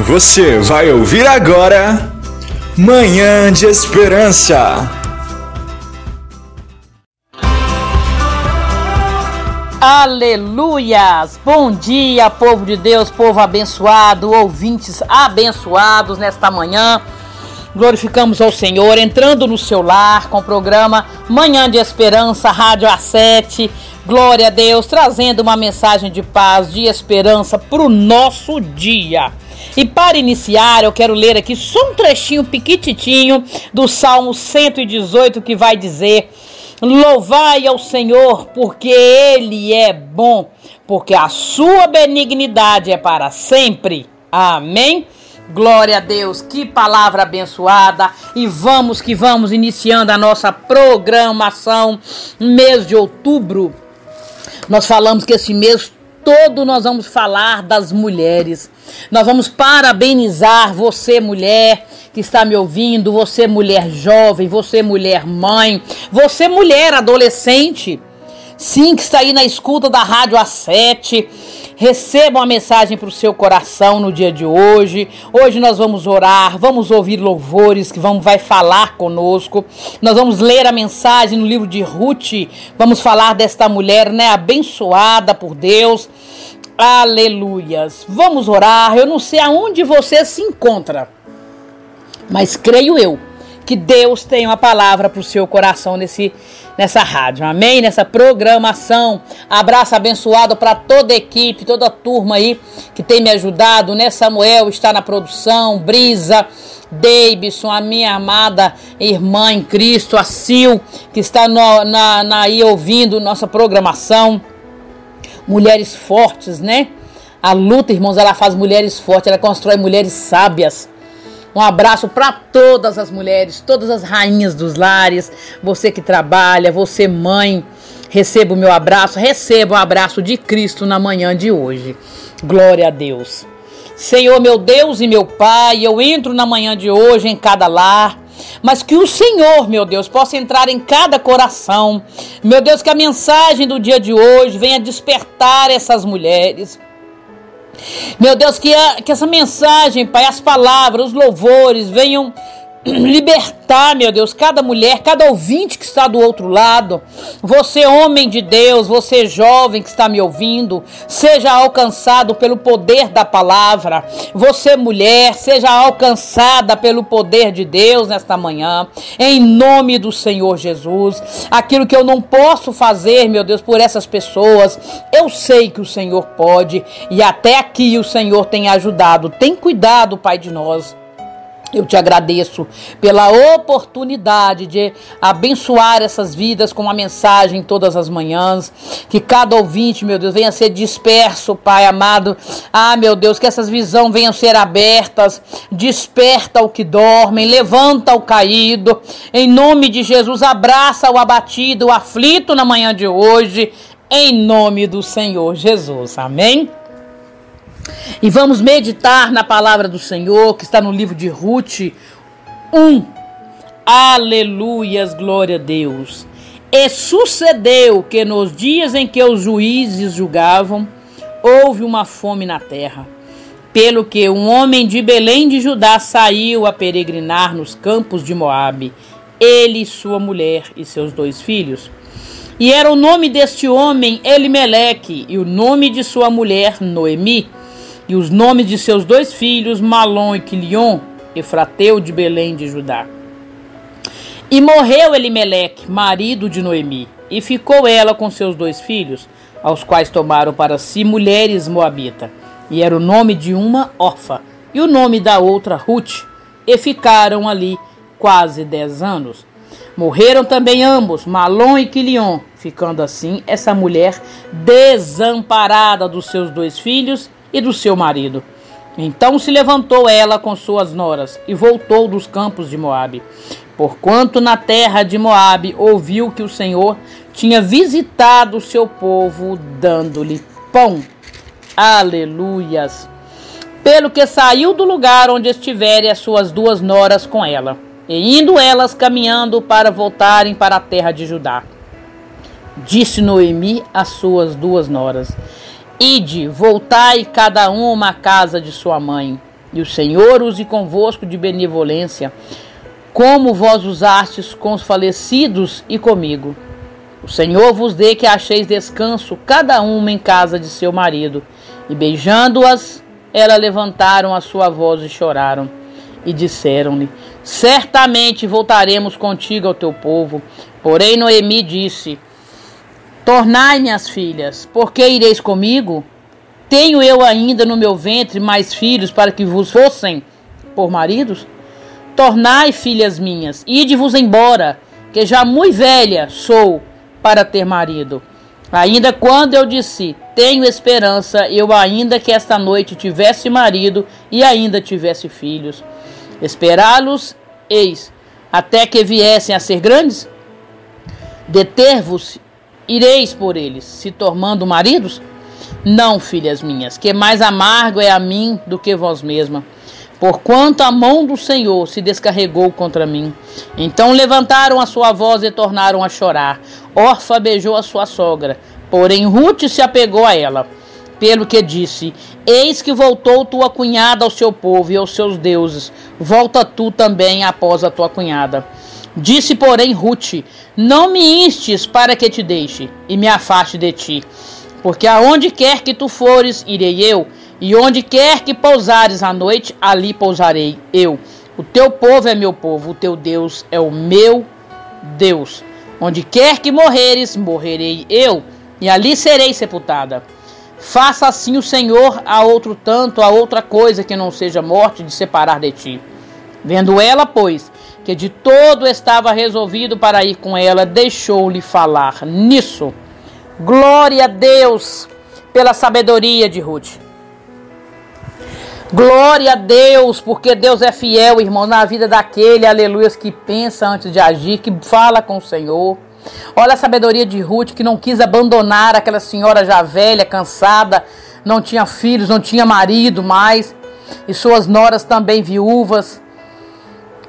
Você vai ouvir agora Manhã de Esperança. Aleluias! Bom dia, povo de Deus, povo abençoado, ouvintes abençoados nesta manhã. Glorificamos ao Senhor, entrando no seu lar com o programa Manhã de Esperança, Rádio A7. Glória a Deus, trazendo uma mensagem de paz, de esperança para o nosso dia. E para iniciar, eu quero ler aqui só um trechinho piquititinho do Salmo 118 que vai dizer: Louvai ao Senhor, porque Ele é bom, porque a sua benignidade é para sempre. Amém. Glória a Deus, que palavra abençoada. E vamos que vamos iniciando a nossa programação mês de outubro. Nós falamos que esse mês todo nós vamos falar das mulheres. Nós vamos parabenizar você, mulher, que está me ouvindo, você, mulher jovem, você, mulher mãe, você, mulher adolescente. Sim, que está aí na escuta da Rádio A7. Receba uma mensagem para o seu coração no dia de hoje. Hoje nós vamos orar, vamos ouvir louvores que vão, vai falar conosco. Nós vamos ler a mensagem no livro de Ruth. Vamos falar desta mulher, né, abençoada por Deus. Aleluias. Vamos orar. Eu não sei aonde você se encontra, mas creio eu que Deus tem uma palavra para o seu coração nesse, nessa rádio, amém? Nessa programação. Abraço abençoado para toda a equipe, toda a turma aí que tem me ajudado, né? Samuel está na produção, Brisa, Davidson, a minha amada irmã em Cristo, a Sil, que está no, na, na, aí ouvindo nossa programação. Mulheres fortes, né? A luta, irmãos, ela faz mulheres fortes, ela constrói mulheres sábias. Um abraço para todas as mulheres, todas as rainhas dos lares, você que trabalha, você mãe, receba o meu abraço, receba o abraço de Cristo na manhã de hoje. Glória a Deus. Senhor, meu Deus e meu Pai, eu entro na manhã de hoje em cada lar, mas que o Senhor, meu Deus, possa entrar em cada coração. Meu Deus, que a mensagem do dia de hoje venha despertar essas mulheres. Meu Deus, que, a, que essa mensagem, Pai, as palavras, os louvores venham libertar, meu Deus, cada mulher, cada ouvinte que está do outro lado. Você, homem de Deus, você, jovem que está me ouvindo, seja alcançado pelo poder da palavra. Você, mulher, seja alcançada pelo poder de Deus nesta manhã, em nome do Senhor Jesus. Aquilo que eu não posso fazer, meu Deus, por essas pessoas, eu sei que o Senhor pode e até aqui o Senhor tem ajudado. Tem cuidado, Pai de nós. Eu te agradeço pela oportunidade de abençoar essas vidas com uma mensagem todas as manhãs. Que cada ouvinte, meu Deus, venha ser disperso, Pai amado. Ah, meu Deus, que essas visões venham ser abertas. Desperta o que dormem, levanta o caído. Em nome de Jesus, abraça o abatido, o aflito na manhã de hoje. Em nome do Senhor Jesus. Amém. E vamos meditar na palavra do Senhor, que está no livro de Ruth 1. Aleluias, glória a Deus. E sucedeu que nos dias em que os juízes julgavam, houve uma fome na terra. Pelo que um homem de Belém de Judá saiu a peregrinar nos campos de Moabe, ele, sua mulher e seus dois filhos. E era o nome deste homem Elimeleque, e o nome de sua mulher Noemi e os nomes de seus dois filhos, Malom e Quilion, Efrateu de Belém de Judá. E morreu Elimeleque, marido de Noemi, e ficou ela com seus dois filhos, aos quais tomaram para si mulheres moabita. E era o nome de uma órfã, e o nome da outra Ruth, e ficaram ali quase dez anos. Morreram também ambos, Malom e Quilion, ficando assim essa mulher desamparada dos seus dois filhos e do seu marido. Então se levantou ela com suas noras e voltou dos campos de Moabe. Porquanto na terra de Moabe ouviu que o Senhor tinha visitado o seu povo, dando-lhe pão. Aleluias! Pelo que saiu do lugar onde estiverem as suas duas noras com ela, e indo elas caminhando para voltarem para a terra de Judá. Disse Noemi às suas duas noras: Ide, voltai cada uma à casa de sua mãe. e o Senhor use convosco de benevolência, como vós usastes com os falecidos e comigo. O Senhor vos dê que acheis descanso, cada uma em casa de seu marido. E beijando-as, elas levantaram a sua voz e choraram. E disseram-lhe: Certamente voltaremos contigo ao teu povo. Porém, Noemi disse: Tornai, minhas filhas, porque ireis comigo? Tenho eu ainda no meu ventre mais filhos para que vos fossem por maridos? Tornai, filhas minhas, ide-vos embora, que já muito velha sou para ter marido. Ainda quando eu disse, tenho esperança, eu ainda que esta noite tivesse marido e ainda tivesse filhos. Esperá-los, eis, até que viessem a ser grandes? Deter-vos, ireis por eles, se tornando maridos? Não, filhas minhas, que mais amargo é a mim do que vós mesma. Porquanto a mão do Senhor se descarregou contra mim. Então levantaram a sua voz e tornaram a chorar. Orfa beijou a sua sogra, porém Ruth se apegou a ela. Pelo que disse: Eis que voltou tua cunhada ao seu povo e aos seus deuses. Volta tu também após a tua cunhada. Disse, porém, Ruth: Não me instes para que te deixe e me afaste de ti. Porque aonde quer que tu fores, irei eu, e onde quer que pousares à noite, ali pousarei eu. O teu povo é meu povo, o teu Deus é o meu Deus. Onde quer que morreres, morrerei eu, e ali serei sepultada. Faça assim o Senhor a outro tanto, a outra coisa que não seja morte de separar de ti. Vendo ela, pois, que de todo estava resolvido para ir com ela, deixou-lhe falar nisso. Glória a Deus pela sabedoria de Ruth. Glória a Deus, porque Deus é fiel, irmão, na vida daquele, aleluia, que pensa antes de agir, que fala com o Senhor. Olha a sabedoria de Ruth, que não quis abandonar aquela senhora já velha, cansada, não tinha filhos, não tinha marido mais, e suas noras também viúvas.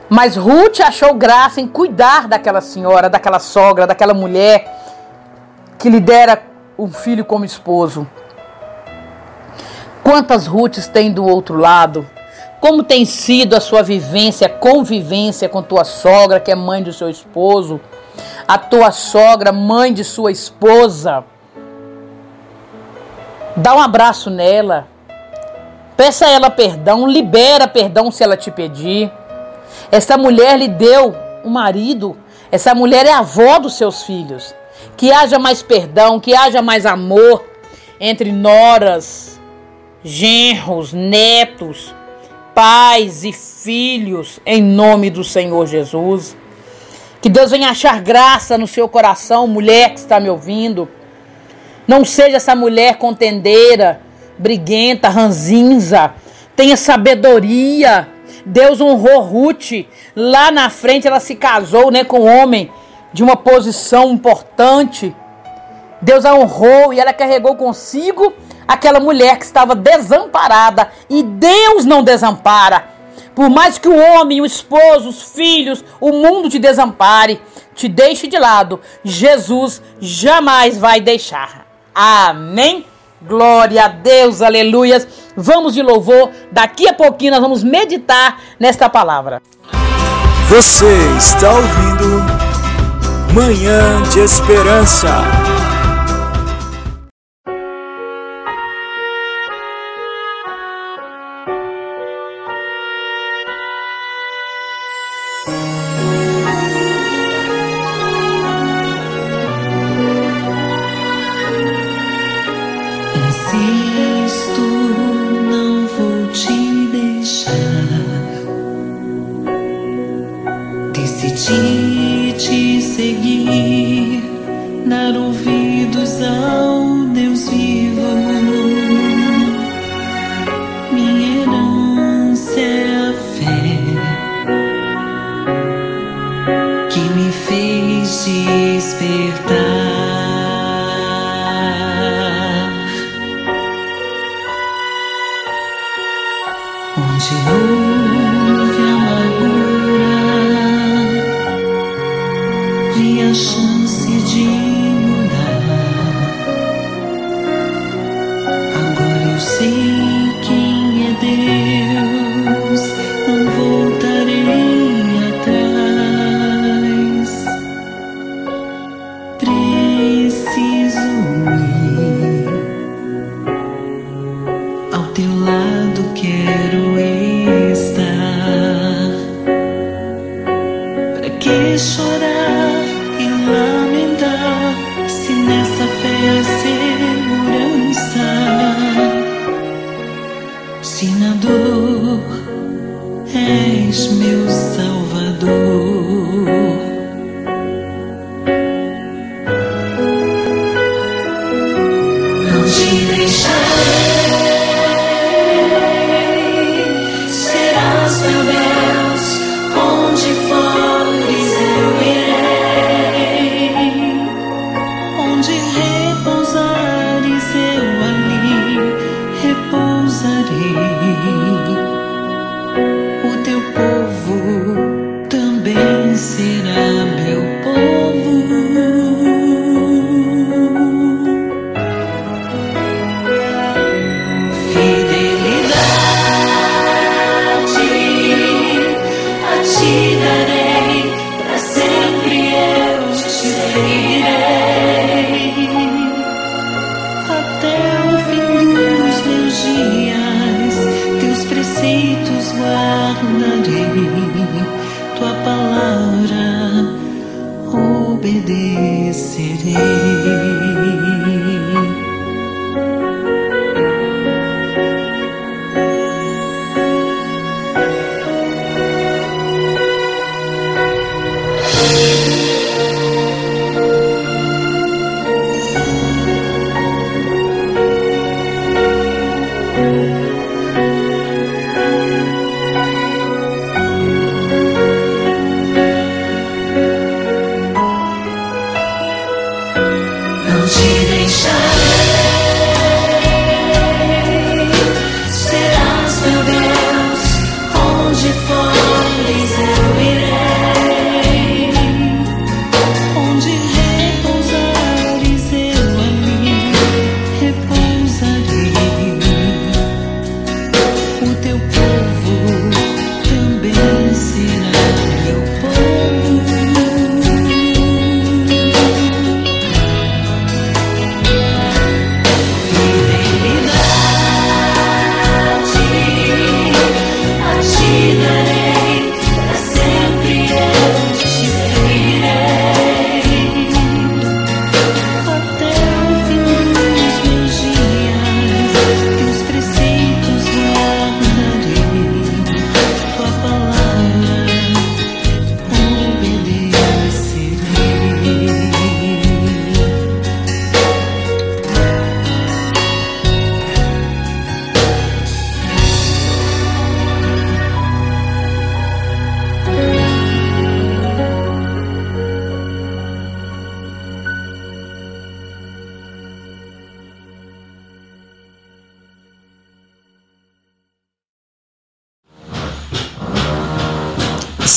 Mas Ruth achou graça em cuidar daquela senhora, daquela sogra, daquela mulher que lhe dera um filho como esposo. Quantas Ruths tem do outro lado? Como tem sido a sua vivência, convivência com tua sogra, que é mãe do seu esposo? A tua sogra, mãe de sua esposa? Dá um abraço nela. Peça a ela perdão, libera perdão se ela te pedir. Essa mulher lhe deu um marido, essa mulher é avó dos seus filhos que haja mais perdão, que haja mais amor entre noras, genros, netos, pais e filhos, em nome do Senhor Jesus. Que Deus venha achar graça no seu coração, mulher que está me ouvindo. Não seja essa mulher contendeira, briguenta, ranzinza. Tenha sabedoria. Deus honrou Ruth. Lá na frente ela se casou né, com um homem de uma posição importante. Deus a honrou e ela carregou consigo aquela mulher que estava desamparada. E Deus não desampara. Por mais que o homem, o esposo, os filhos, o mundo te desampare, te deixe de lado, Jesus jamais vai deixar. Amém? Glória a Deus, aleluias. Vamos de louvor. Daqui a pouquinho nós vamos meditar nesta palavra. Você está ouvindo Manhã de Esperança.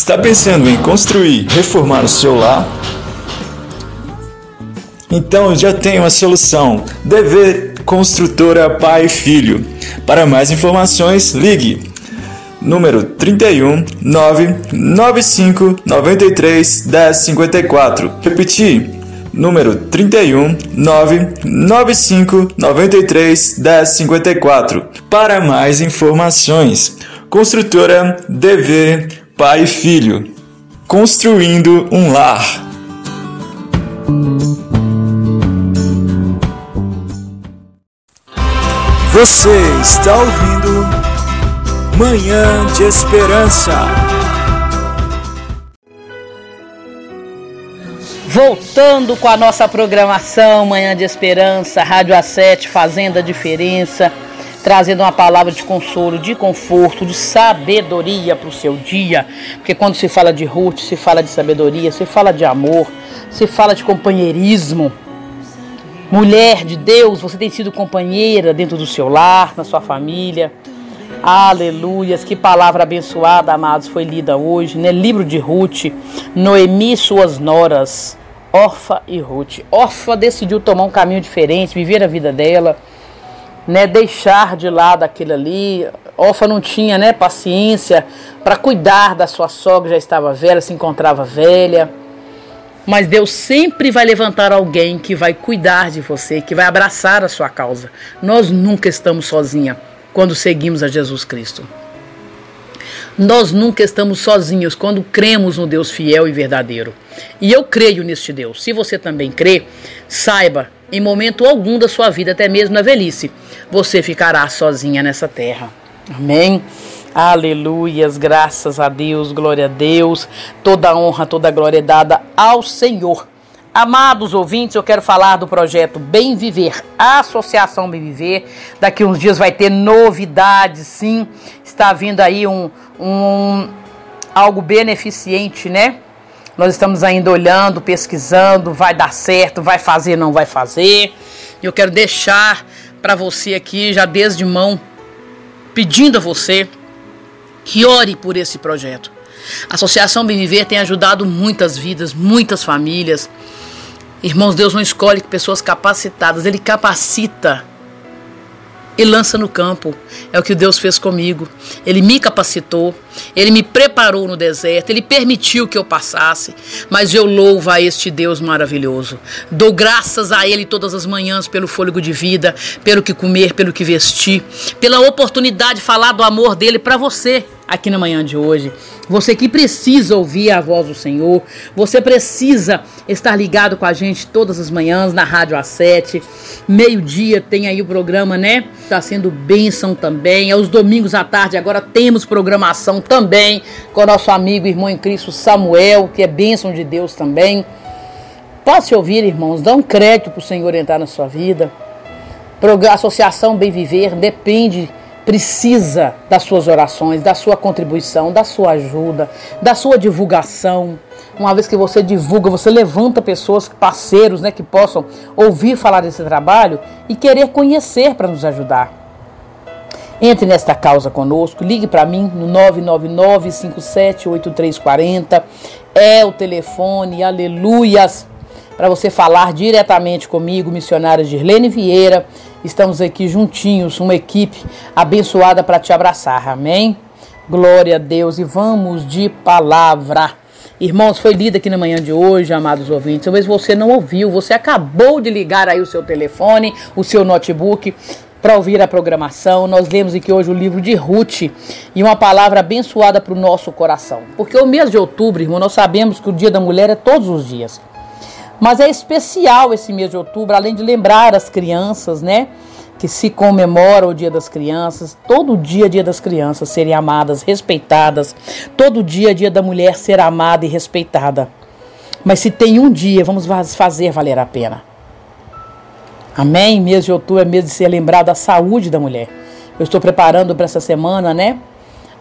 Está pensando em construir, reformar o seu lar? Então já tem uma solução. DV Construtora Pai e Filho. Para mais informações, ligue número 31 995 93 1054. Repetir. Número 31 995 93 1054. Para mais informações, Construtora DV Pai e Filho. Construindo um lar. Você está ouvindo Manhã de Esperança. Voltando com a nossa programação Manhã de Esperança, Rádio A7 fazendo a diferença, trazendo uma palavra de consolo, de conforto, de sabedoria para o seu dia. Porque quando se fala de Ruth, se fala de sabedoria, se fala de amor, se fala de companheirismo. Mulher de Deus, você tem sido companheira dentro do seu lar, na sua família. Aleluias, que palavra abençoada, amados, foi lida hoje, né? Livro de Ruth, Noemi e suas noras, Orfa e Ruth. Orfa decidiu tomar um caminho diferente, viver a vida dela, né? Deixar de lado aquilo ali. Orfa não tinha, né, paciência para cuidar da sua sogra, já estava velha, se encontrava velha. Mas Deus sempre vai levantar alguém que vai cuidar de você, que vai abraçar a sua causa. Nós nunca estamos sozinhas. quando seguimos a Jesus Cristo. Nós nunca estamos sozinhos quando cremos no Deus fiel e verdadeiro. E eu creio neste Deus. Se você também crê, saiba, em momento algum da sua vida, até mesmo na velhice, você ficará sozinha nessa terra. Amém. Aleluias, graças a Deus, glória a Deus. Toda honra, toda glória é dada ao Senhor. Amados ouvintes, eu quero falar do projeto Bem Viver, a Associação Bem Viver. Daqui uns dias vai ter novidades, sim. Está vindo aí um, um algo beneficente, né? Nós estamos ainda olhando, pesquisando, vai dar certo, vai fazer, não vai fazer. Eu quero deixar para você aqui, já desde mão, pedindo a você que ore por esse projeto. A Associação Bem Viver tem ajudado muitas vidas, muitas famílias. Irmãos, Deus não escolhe pessoas capacitadas, Ele capacita e lança no campo. É o que Deus fez comigo. Ele me capacitou, ele me preparou no deserto, ele permitiu que eu passasse, mas eu louvo a este Deus maravilhoso. Dou graças a ele todas as manhãs pelo fôlego de vida, pelo que comer, pelo que vestir, pela oportunidade de falar do amor dele para você aqui na manhã de hoje. Você que precisa ouvir a voz do Senhor, você precisa estar ligado com a gente todas as manhãs na Rádio A7. Meio-dia tem aí o programa, né? Está sendo bênção também. Aos domingos à tarde agora temos programação também com o nosso amigo irmão em Cristo Samuel, que é bênção de Deus também. Posso ouvir, irmãos? Dá um crédito para o Senhor entrar na sua vida. A Associação Bem Viver depende precisa das suas orações, da sua contribuição, da sua ajuda, da sua divulgação. Uma vez que você divulga, você levanta pessoas, parceiros, né, que possam ouvir falar desse trabalho e querer conhecer para nos ajudar. Entre nesta causa conosco, ligue para mim no 999-578340. É o telefone, aleluias, para você falar diretamente comigo, missionária Girlene Vieira Estamos aqui juntinhos, uma equipe abençoada para te abraçar. Amém? Glória a Deus e vamos de palavra. Irmãos, foi lida aqui na manhã de hoje, amados ouvintes. Talvez você não ouviu, você acabou de ligar aí o seu telefone, o seu notebook para ouvir a programação. Nós lemos aqui hoje o livro de Ruth e uma palavra abençoada para o nosso coração. Porque o mês de outubro, irmão, nós sabemos que o Dia da Mulher é todos os dias. Mas é especial esse mês de outubro, além de lembrar as crianças, né? Que se comemora o Dia das Crianças, todo dia Dia das Crianças serem amadas, respeitadas, todo dia Dia da Mulher ser amada e respeitada. Mas se tem um dia, vamos fazer valer a pena. Amém? Mês de outubro é mês de ser lembrado da saúde da mulher. Eu estou preparando para essa semana, né?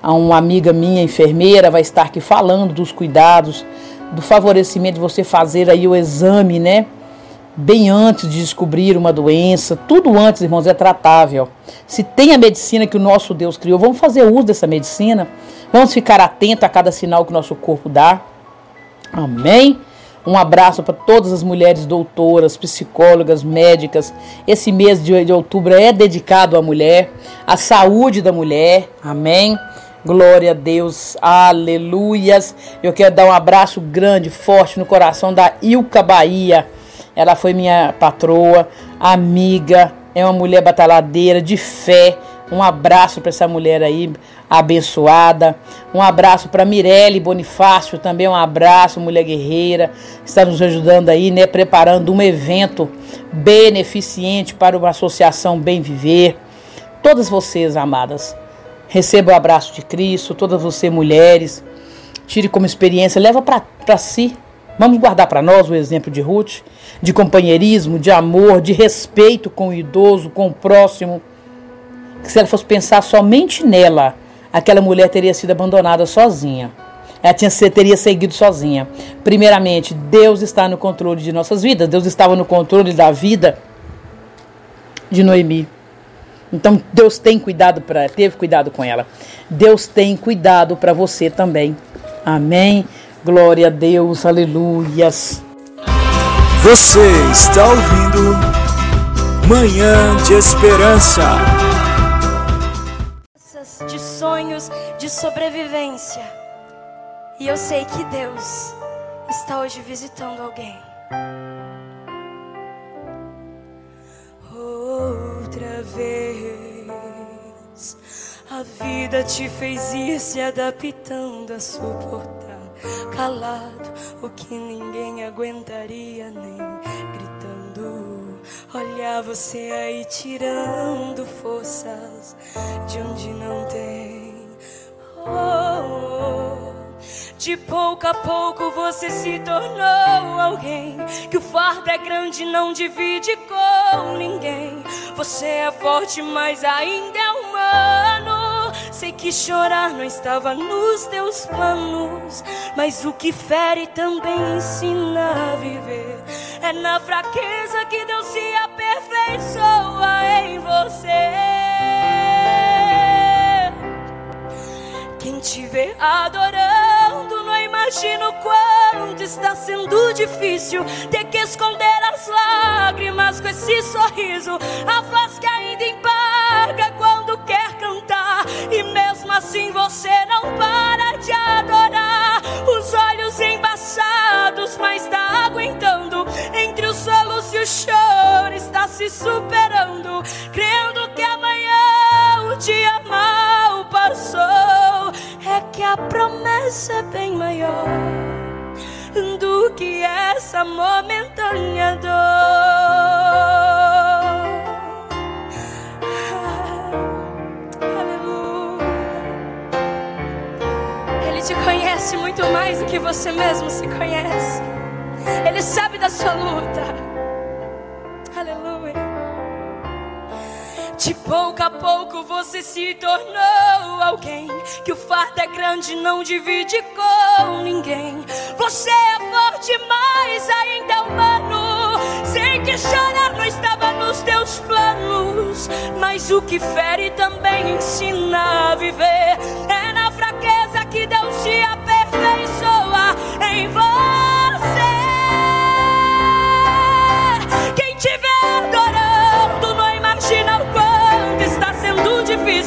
Uma amiga minha, enfermeira, vai estar aqui falando dos cuidados do favorecimento de você fazer aí o exame, né? Bem antes de descobrir uma doença, tudo antes, irmãos, é tratável. Se tem a medicina que o nosso Deus criou, vamos fazer uso dessa medicina. Vamos ficar atento a cada sinal que o nosso corpo dá. Amém? Um abraço para todas as mulheres doutoras, psicólogas, médicas. Esse mês de, outubro é dedicado à mulher, à saúde da mulher. Amém? Glória a Deus, aleluias. Eu quero dar um abraço grande, forte no coração da Ilka Bahia. Ela foi minha patroa, amiga, é uma mulher batalhadeira, de fé. Um abraço para essa mulher aí, abençoada. Um abraço para Mirelle Bonifácio, também um abraço, mulher guerreira. Está nos ajudando aí, né? Preparando um evento beneficente para uma associação Bem Viver. Todas vocês, amadas, Receba o abraço de Cristo, todas vocês mulheres. Tire como experiência, leva para si. Vamos guardar para nós o exemplo de Ruth, de companheirismo, de amor, de respeito com o idoso, com o próximo. Que se ela fosse pensar somente nela, aquela mulher teria sido abandonada sozinha. Ela tinha, teria seguido sozinha. Primeiramente, Deus está no controle de nossas vidas. Deus estava no controle da vida de Noemi. Então Deus tem cuidado para, teve cuidado com ela. Deus tem cuidado para você também. Amém. Glória a Deus. Aleluias. Você está ouvindo Manhã de Esperança. De sonhos de sobrevivência. E eu sei que Deus está hoje visitando alguém. Outra vez A vida te fez ir se adaptando a suportar. Calado, o que ninguém aguentaria nem gritando. Olhar você aí tirando forças de onde não tem. Oh, oh. De pouco a pouco você se tornou alguém que o fardo é grande, não divide com ninguém. Você é forte, mas ainda é humano. Sei que chorar não estava nos teus planos, mas o que fere também ensina a viver. É na fraqueza que Deus se aperfeiçoa em você. Quem te vê adorando, não imagina o quanto está sendo difícil ter que esconder as lágrimas com esse sorriso. A voz que ainda embarga quando quer cantar, e mesmo assim você não para de adorar. Os olhos embaçados, mas está aguentando. Entre os solos e o choro, está se superando, crendo que amanhã o dia a promessa é bem maior do que essa momentânea dor. Aleluia. Ele te conhece muito mais do que você mesmo se conhece. Ele sabe da sua luta. De pouco a pouco você se tornou alguém que o fardo é grande, não divide com ninguém. Você é forte, mas ainda é humano. Sei que chorar não estava nos teus planos, mas o que fere também ensina a viver. É na fraqueza que Deus se aperfeiçoa em você.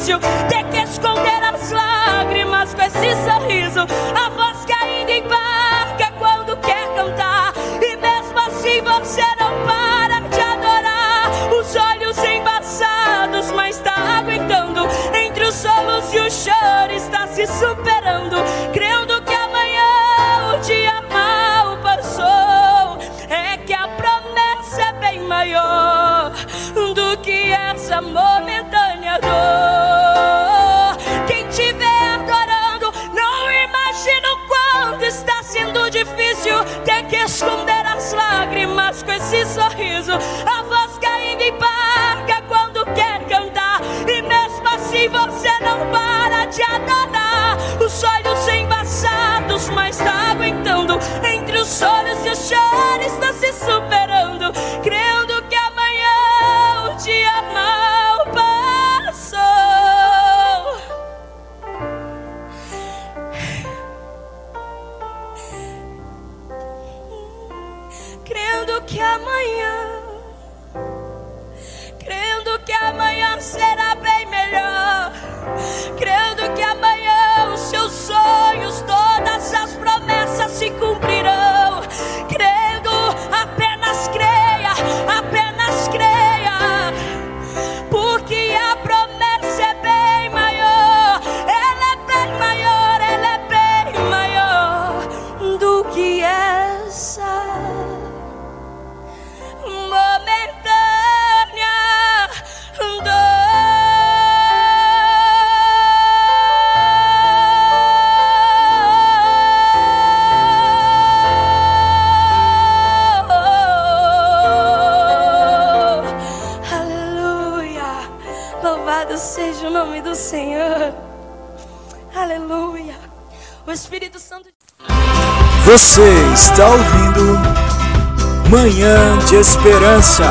Difícil ter que esconder as lágrimas com esse sorriso. A voz choro está se superando, Você está ouvindo Manhã de Esperança.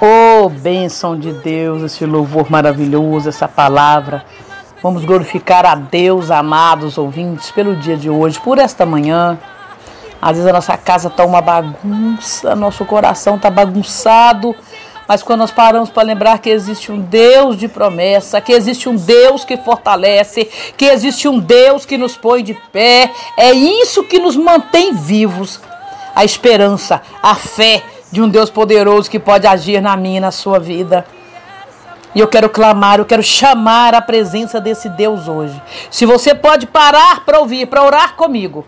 Oh, bênção de Deus, esse louvor maravilhoso, essa palavra. Vamos glorificar a Deus, amados ouvintes, pelo dia de hoje, por esta manhã. Às vezes a nossa casa está uma bagunça, nosso coração está bagunçado, mas quando nós paramos para lembrar que existe um Deus de promessa, que existe um Deus que fortalece, que existe um Deus que nos põe de pé, é isso que nos mantém vivos. A esperança, a fé de um Deus poderoso que pode agir na minha e na sua vida. E eu quero clamar, eu quero chamar a presença desse Deus hoje. Se você pode parar para ouvir, para orar comigo,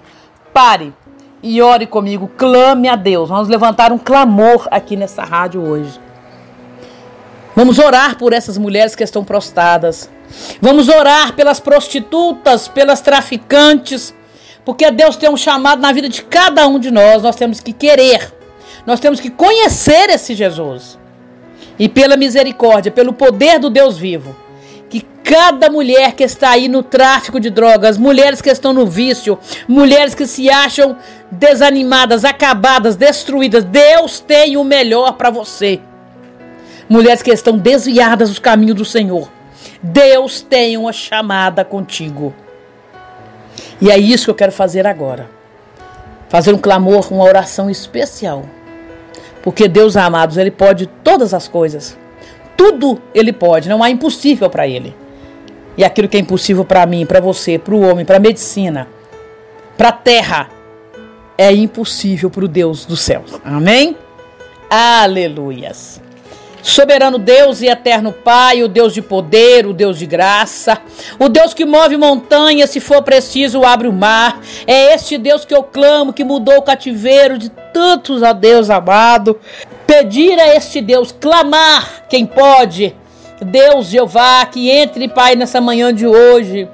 pare e ore comigo, clame a Deus. Vamos levantar um clamor aqui nessa rádio hoje. Vamos orar por essas mulheres que estão prostradas. Vamos orar pelas prostitutas, pelas traficantes, porque Deus tem um chamado na vida de cada um de nós. Nós temos que querer, nós temos que conhecer esse Jesus. E pela misericórdia, pelo poder do Deus vivo, que cada mulher que está aí no tráfico de drogas, mulheres que estão no vício, mulheres que se acham desanimadas, acabadas, destruídas, Deus tem o melhor para você. Mulheres que estão desviadas dos caminhos do Senhor, Deus tem uma chamada contigo. E é isso que eu quero fazer agora. Fazer um clamor, uma oração especial. Porque Deus, amados, Ele pode todas as coisas. Tudo Ele pode, não há impossível para Ele. E aquilo que é impossível para mim, para você, para o homem, para a medicina, para a terra, é impossível para o Deus dos céus. Amém? Aleluias. Soberano Deus e eterno Pai, o Deus de poder, o Deus de graça, o Deus que move montanhas, se for preciso, abre o mar. É este Deus que eu clamo, que mudou o cativeiro de tantos a Deus amado. Pedir a este Deus, clamar, quem pode. Deus Jeová, que entre, Pai, nessa manhã de hoje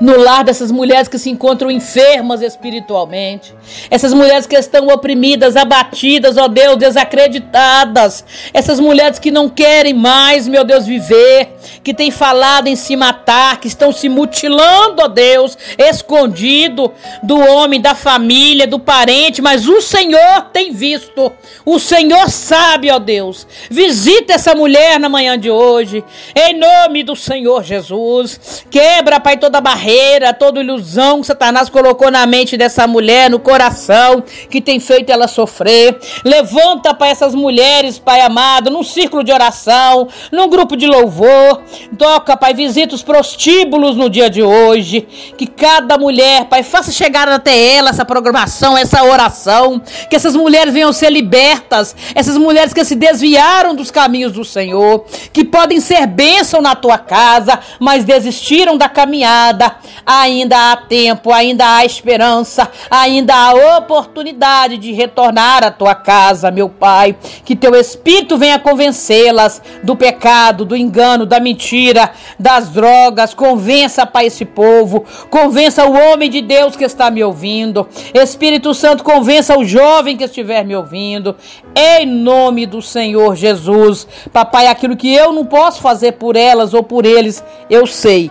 no lar dessas mulheres que se encontram enfermas espiritualmente, essas mulheres que estão oprimidas, abatidas, ó Deus, desacreditadas, essas mulheres que não querem mais, meu Deus, viver, que têm falado em se matar, que estão se mutilando, ó Deus, escondido do homem, da família, do parente, mas o Senhor tem visto, o Senhor sabe, ó Deus. Visita essa mulher na manhã de hoje, em nome do Senhor Jesus. Quebra, Pai, toda barreira barreira, toda ilusão que Satanás colocou na mente dessa mulher, no coração, que tem feito ela sofrer. Levanta para essas mulheres, Pai amado, num círculo de oração, num grupo de louvor. Toca, Pai, visita os prostíbulos no dia de hoje. Que cada mulher, Pai, faça chegar até ela essa programação, essa oração. Que essas mulheres venham ser libertas. Essas mulheres que se desviaram dos caminhos do Senhor. Que podem ser bênção na tua casa, mas desistiram da caminhada ainda há tempo, ainda há esperança, ainda há oportunidade de retornar à tua casa, meu Pai. Que teu Espírito venha convencê-las do pecado, do engano, da mentira, das drogas. Convença, Pai, esse povo. Convença o homem de Deus que está me ouvindo. Espírito Santo, convença o jovem que estiver me ouvindo. Em nome do Senhor Jesus. Papai, aquilo que eu não posso fazer por elas ou por eles, eu sei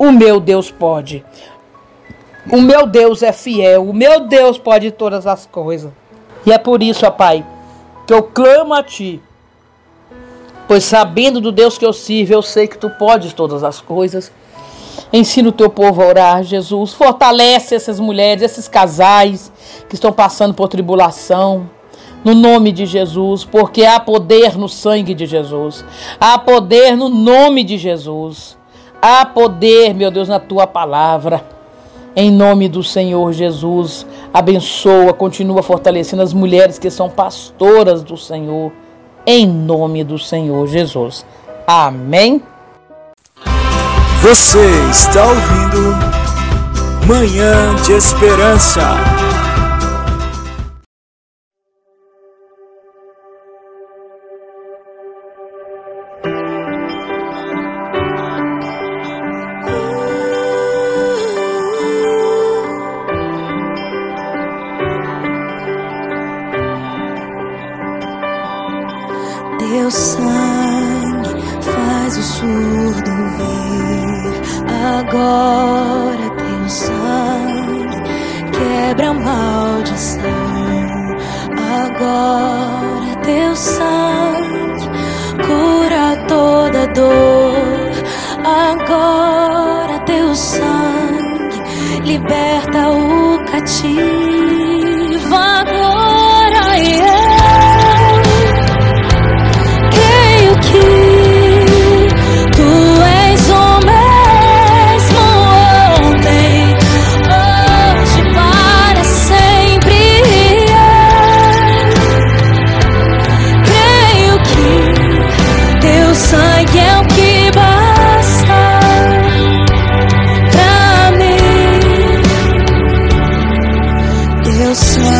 o meu Deus pode. O meu Deus é fiel. O meu Deus pode todas as coisas. E é por isso, ó Pai, que eu clamo a Ti. Pois sabendo do Deus que eu sirvo, eu sei que Tu podes todas as coisas. Ensina o teu povo a orar, Jesus. Fortalece essas mulheres, esses casais que estão passando por tribulação. No nome de Jesus, porque há poder no sangue de Jesus. Há poder no nome de Jesus. Há poder, meu Deus, na tua palavra. Em nome do Senhor Jesus, abençoa, continua fortalecendo as mulheres que são pastoras do Senhor. Em nome do Senhor Jesus. Amém. Você está ouvindo Manhã de Esperança. O so slow.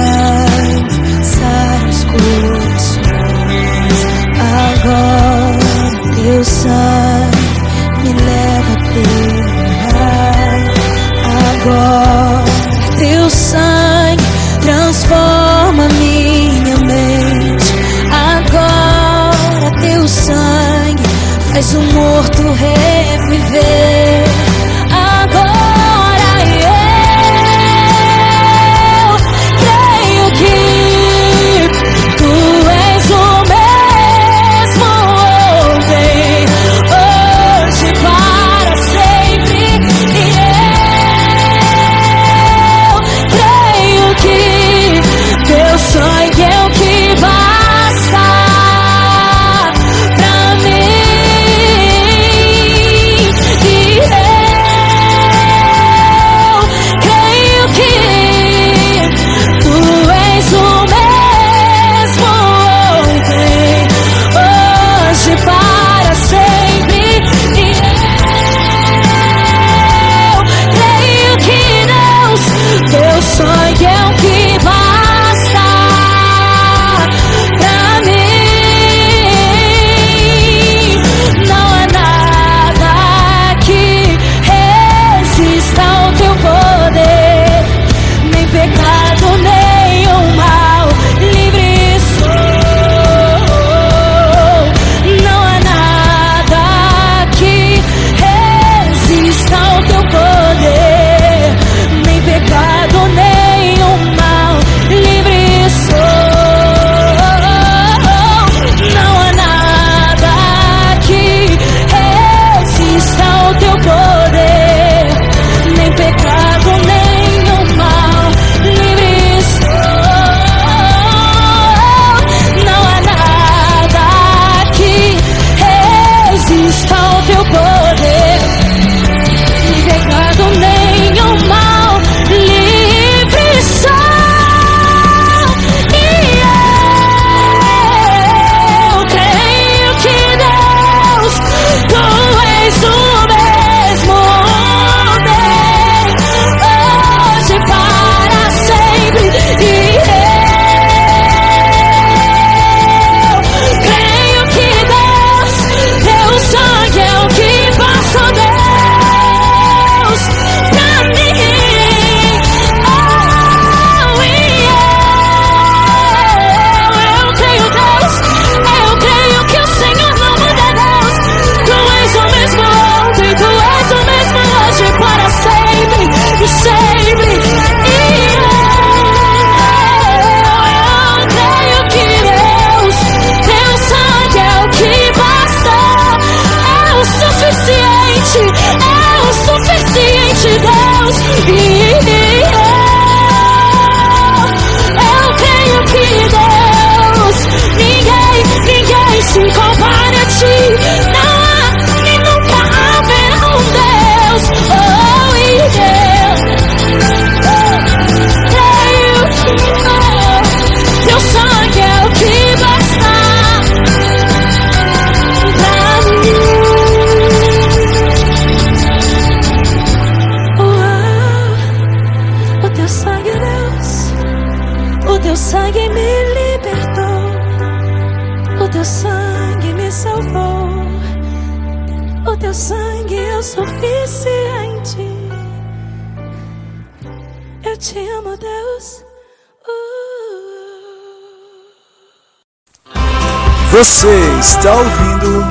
Você está ouvindo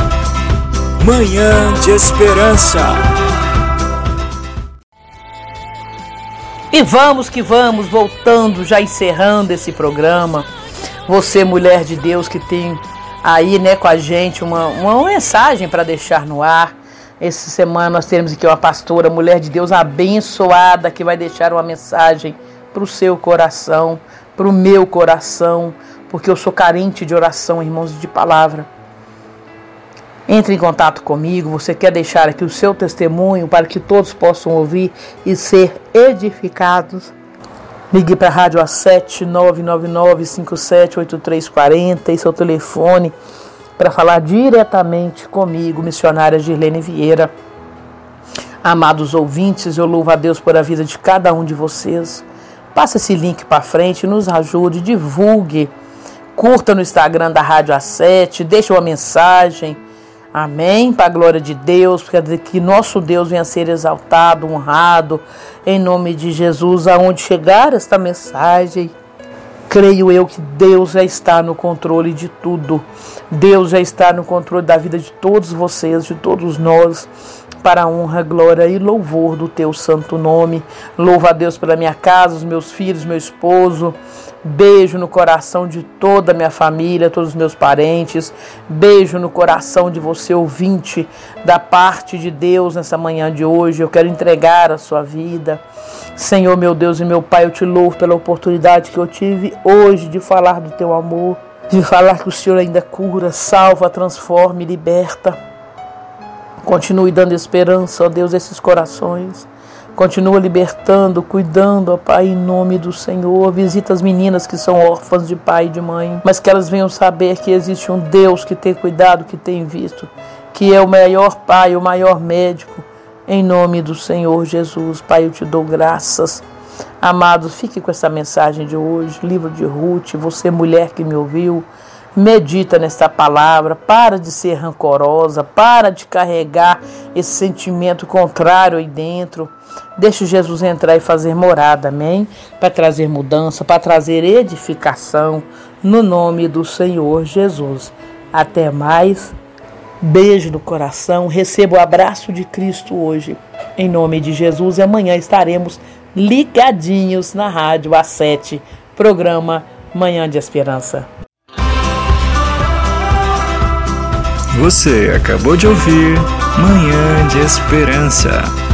Manhã de Esperança. E vamos que vamos, voltando, já encerrando esse programa. Você, mulher de Deus, que tem aí né, com a gente uma, uma mensagem para deixar no ar. Essa semana nós temos aqui uma pastora, mulher de Deus abençoada, que vai deixar uma mensagem para o seu coração, para o meu coração porque eu sou carente de oração, irmãos, de palavra. Entre em contato comigo, você quer deixar aqui o seu testemunho para que todos possam ouvir e ser edificados. Ligue para a rádio A7 999 e seu telefone para falar diretamente comigo, missionária Girlene Vieira. Amados ouvintes, eu louvo a Deus por a vida de cada um de vocês. Passe esse link para frente, nos ajude, divulgue curta no Instagram da Rádio A7, deixa uma mensagem. Amém? Para a glória de Deus, é que nosso Deus venha ser exaltado, honrado, em nome de Jesus, aonde chegar esta mensagem. Creio eu que Deus já está no controle de tudo. Deus já está no controle da vida de todos vocês, de todos nós, para a honra, glória e louvor do teu santo nome. Louva a Deus pela minha casa, os meus filhos, meu esposo, Beijo no coração de toda a minha família, todos os meus parentes. Beijo no coração de você, ouvinte, da parte de Deus nessa manhã de hoje. Eu quero entregar a sua vida. Senhor, meu Deus e meu Pai, eu te louvo pela oportunidade que eu tive hoje de falar do teu amor, de falar que o Senhor ainda cura, salva, transforma e liberta. Continue dando esperança, ó Deus, esses corações. Continua libertando, cuidando, ó Pai, em nome do Senhor. Visita as meninas que são órfãs de pai e de mãe, mas que elas venham saber que existe um Deus que tem cuidado, que tem visto, que é o maior Pai, o maior médico. Em nome do Senhor Jesus, Pai, eu te dou graças. Amados, fique com essa mensagem de hoje, livro de Ruth, você mulher que me ouviu. Medita nesta palavra, para de ser rancorosa, para de carregar esse sentimento contrário aí dentro. Deixe Jesus entrar e fazer morada, amém? Para trazer mudança, para trazer edificação, no nome do Senhor Jesus. Até mais. Beijo no coração. Receba o abraço de Cristo hoje, em nome de Jesus. E amanhã estaremos ligadinhos na rádio às sete, programa Manhã de Esperança. Você acabou de ouvir Manhã de Esperança.